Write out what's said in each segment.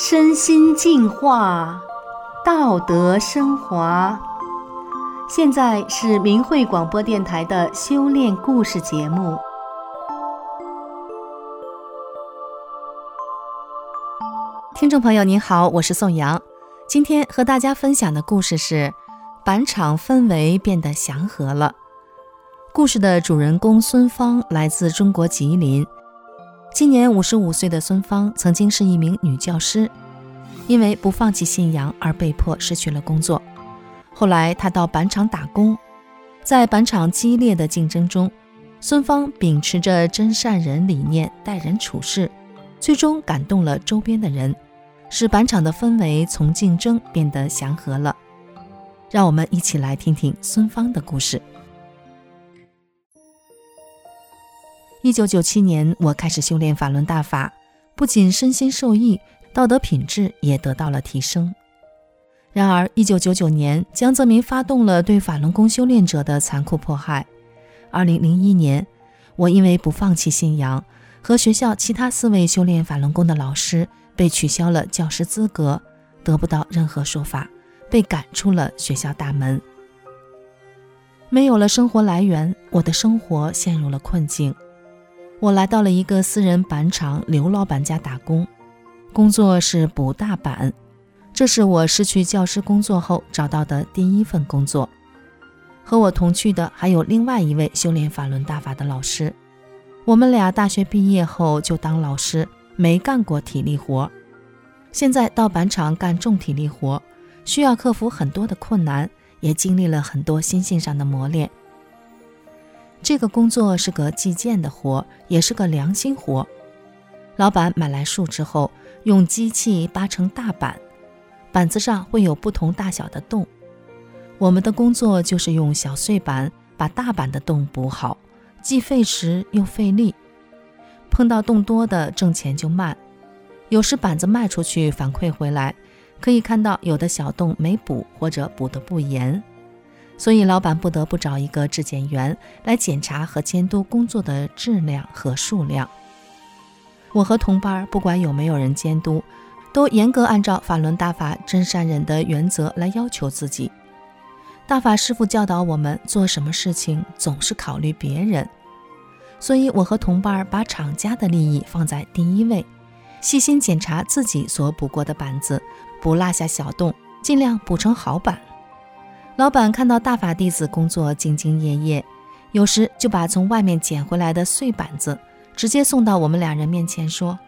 身心净化，道德升华。现在是明慧广播电台的修炼故事节目。听众朋友您好，我是宋阳。今天和大家分享的故事是：板场氛围变得祥和了。故事的主人公孙芳来自中国吉林。今年五十五岁的孙芳曾经是一名女教师，因为不放弃信仰而被迫失去了工作。后来她到板厂打工，在板厂激烈的竞争中，孙芳秉持着真善人理念待人处事，最终感动了周边的人，使板厂的氛围从竞争变得祥和了。让我们一起来听听孙芳的故事。一九九七年，我开始修炼法轮大法，不仅身心受益，道德品质也得到了提升。然而，一九九九年，江泽民发动了对法轮功修炼者的残酷迫害。二零零一年，我因为不放弃信仰，和学校其他四位修炼法轮功的老师被取消了教师资格，得不到任何说法，被赶出了学校大门。没有了生活来源，我的生活陷入了困境。我来到了一个私人板厂刘老板家打工，工作是补大板。这是我失去教师工作后找到的第一份工作。和我同去的还有另外一位修炼法轮大法的老师。我们俩大学毕业后就当老师，没干过体力活。现在到板厂干重体力活，需要克服很多的困难，也经历了很多心性上的磨练。这个工作是个计件的活，也是个良心活。老板买来树之后，用机器扒成大板，板子上会有不同大小的洞。我们的工作就是用小碎板把大板的洞补好，既费时又费力。碰到洞多的，挣钱就慢。有时板子卖出去，反馈回来，可以看到有的小洞没补，或者补得不严。所以，老板不得不找一个质检员来检查和监督工作的质量和数量。我和同伴不管有没有人监督，都严格按照法轮大法真善忍的原则来要求自己。大法师父教导我们，做什么事情总是考虑别人。所以，我和同伴把厂家的利益放在第一位，细心检查自己所补过的板子，不落下小洞，尽量补成好板。老板看到大法弟子工作兢兢业业，有时就把从外面捡回来的碎板子直接送到我们两人面前，说：“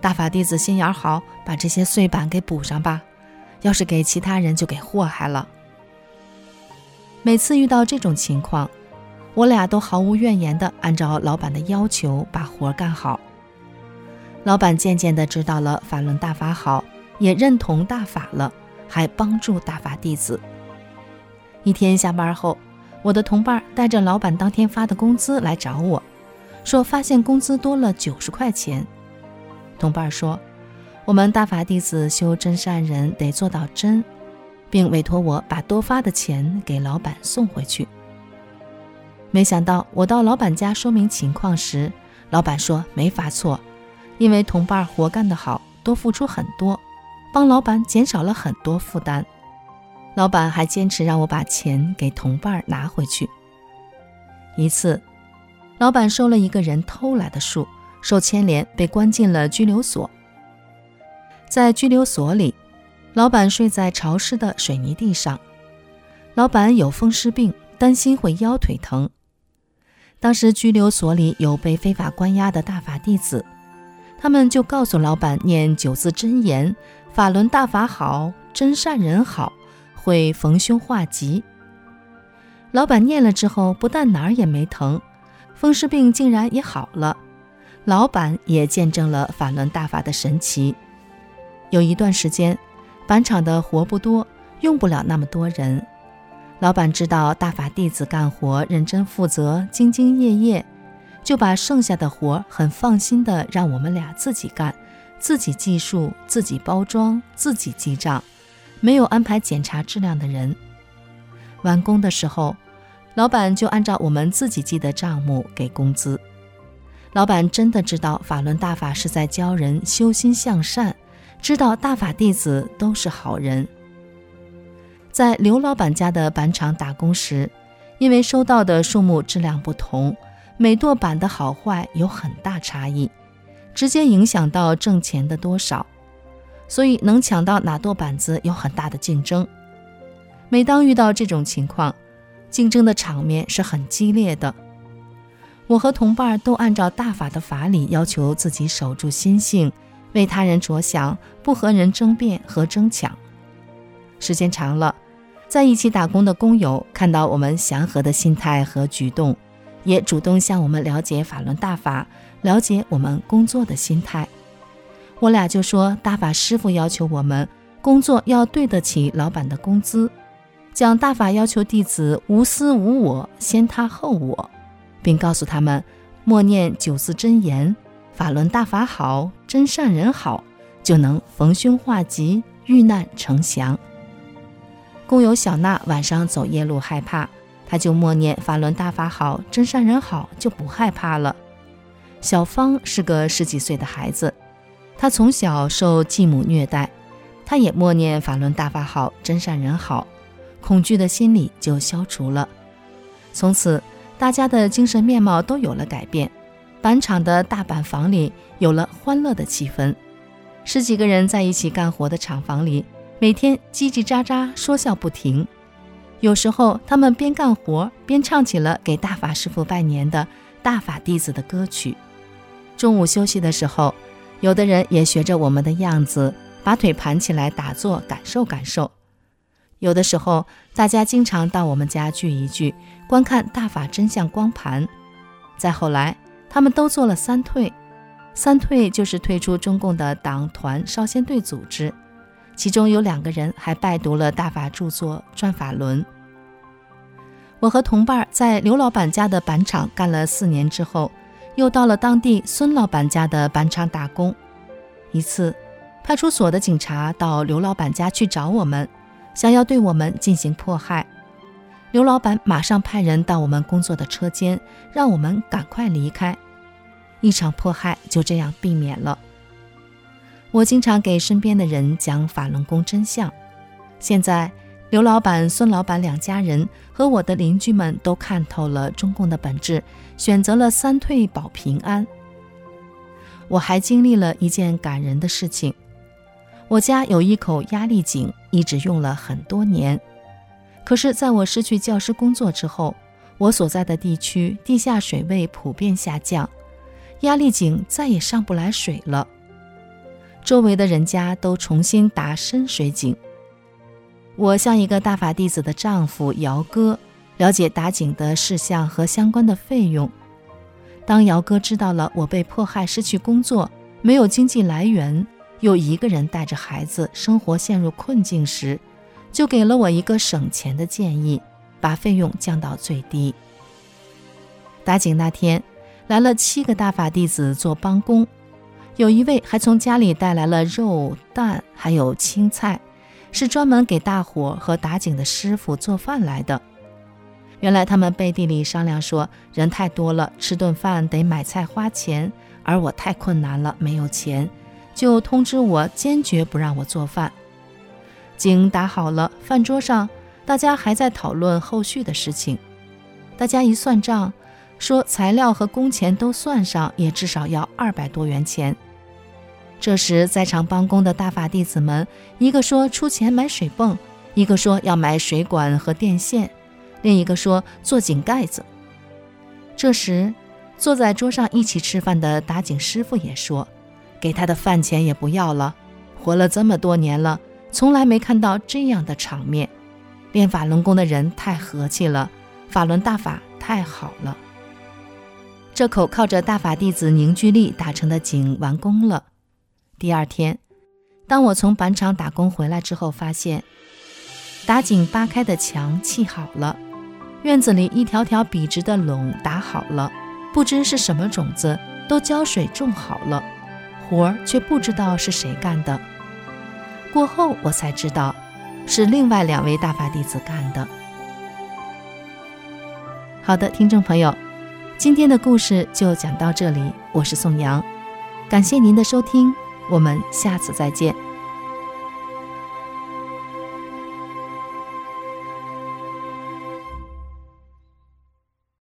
大法弟子心眼好，把这些碎板给补上吧。要是给其他人，就给祸害了。”每次遇到这种情况，我俩都毫无怨言地按照老板的要求把活干好。老板渐渐地知道了法轮大法好，也认同大法了，还帮助大法弟子。一天下班后，我的同伴带着老板当天发的工资来找我，说发现工资多了九十块钱。同伴说，我们大法弟子修真善人得做到真，并委托我把多发的钱给老板送回去。没想到我到老板家说明情况时，老板说没发错，因为同伴活干得好，多付出很多，帮老板减少了很多负担。老板还坚持让我把钱给同伴拿回去。一次，老板收了一个人偷来的树，受牵连被关进了拘留所。在拘留所里，老板睡在潮湿的水泥地上。老板有风湿病，担心会腰腿疼。当时拘留所里有被非法关押的大法弟子，他们就告诉老板念九字真言：“法轮大法好，真善人好。”会逢凶化吉。老板念了之后，不但哪儿也没疼，风湿病竟然也好了。老板也见证了法轮大法的神奇。有一段时间，板厂的活不多，用不了那么多人。老板知道大法弟子干活认真负责、兢兢业业，就把剩下的活很放心的让我们俩自己干，自己计数、自己包装、自己记账。没有安排检查质量的人，完工的时候，老板就按照我们自己记的账目给工资。老板真的知道法轮大法是在教人修心向善，知道大法弟子都是好人。在刘老板家的板厂打工时，因为收到的树木质量不同，每垛板的好坏有很大差异，直接影响到挣钱的多少，所以能抢到哪垛板子有很大的竞争。每当遇到这种情况，竞争的场面是很激烈的。我和同伴都按照大法的法理要求自己守住心性，为他人着想，不和人争辩和争抢。时间长了。在一起打工的工友看到我们祥和的心态和举动，也主动向我们了解法轮大法，了解我们工作的心态。我俩就说，大法师傅要求我们工作要对得起老板的工资，讲大法要求弟子无私无我，先他后我，并告诉他们默念九字真言：法轮大法好，真善人好，就能逢凶化吉，遇难成祥。工友小娜晚上走夜路害怕，她就默念法轮大法好，真善人好，就不害怕了。小芳是个十几岁的孩子，她从小受继母虐待，她也默念法轮大法好，真善人好，恐惧的心理就消除了。从此，大家的精神面貌都有了改变，板厂的大板房里有了欢乐的气氛，十几个人在一起干活的厂房里。每天叽叽喳喳说笑不停，有时候他们边干活边唱起了给大法师傅拜年的大法弟子的歌曲。中午休息的时候，有的人也学着我们的样子，把腿盘起来打坐，感受感受。有的时候，大家经常到我们家聚一聚，观看大法真相光盘。再后来，他们都做了三退，三退就是退出中共的党团少先队组织。其中有两个人还拜读了大法著作《转法轮》。我和同伴在刘老板家的板厂干了四年之后，又到了当地孙老板家的板厂打工。一次，派出所的警察到刘老板家去找我们，想要对我们进行迫害。刘老板马上派人到我们工作的车间，让我们赶快离开。一场迫害就这样避免了。我经常给身边的人讲法轮功真相。现在，刘老板、孙老板两家人和我的邻居们都看透了中共的本质，选择了三退保平安。我还经历了一件感人的事情：我家有一口压力井，一直用了很多年。可是，在我失去教师工作之后，我所在的地区地下水位普遍下降，压力井再也上不来水了。周围的人家都重新打深水井。我向一个大法弟子的丈夫姚哥，了解打井的事项和相关的费用。当姚哥知道了我被迫害、失去工作、没有经济来源，又一个人带着孩子，生活陷入困境时，就给了我一个省钱的建议：把费用降到最低。打井那天，来了七个大法弟子做帮工。有一位还从家里带来了肉、蛋，还有青菜，是专门给大伙和打井的师傅做饭来的。原来他们背地里商量说，人太多了，吃顿饭得买菜花钱，而我太困难了，没有钱，就通知我，坚决不让我做饭。井打好了，饭桌上大家还在讨论后续的事情。大家一算账，说材料和工钱都算上，也至少要二百多元钱。这时，在场帮工的大法弟子们，一个说出钱买水泵，一个说要买水管和电线，另一个说做井盖子。这时，坐在桌上一起吃饭的打井师傅也说：“给他的饭钱也不要了，活了这么多年了，从来没看到这样的场面。练法轮功的人太和气了，法轮大法太好了。这口靠着大法弟子凝聚力打成的井完工了。”第二天，当我从板厂打工回来之后，发现打井扒开的墙砌好了，院子里一条条笔直的垄打好了，不知是什么种子，都浇水种好了，活儿却不知道是谁干的。过后我才知道，是另外两位大法弟子干的。好的，听众朋友，今天的故事就讲到这里，我是宋阳，感谢您的收听。我们下次再见。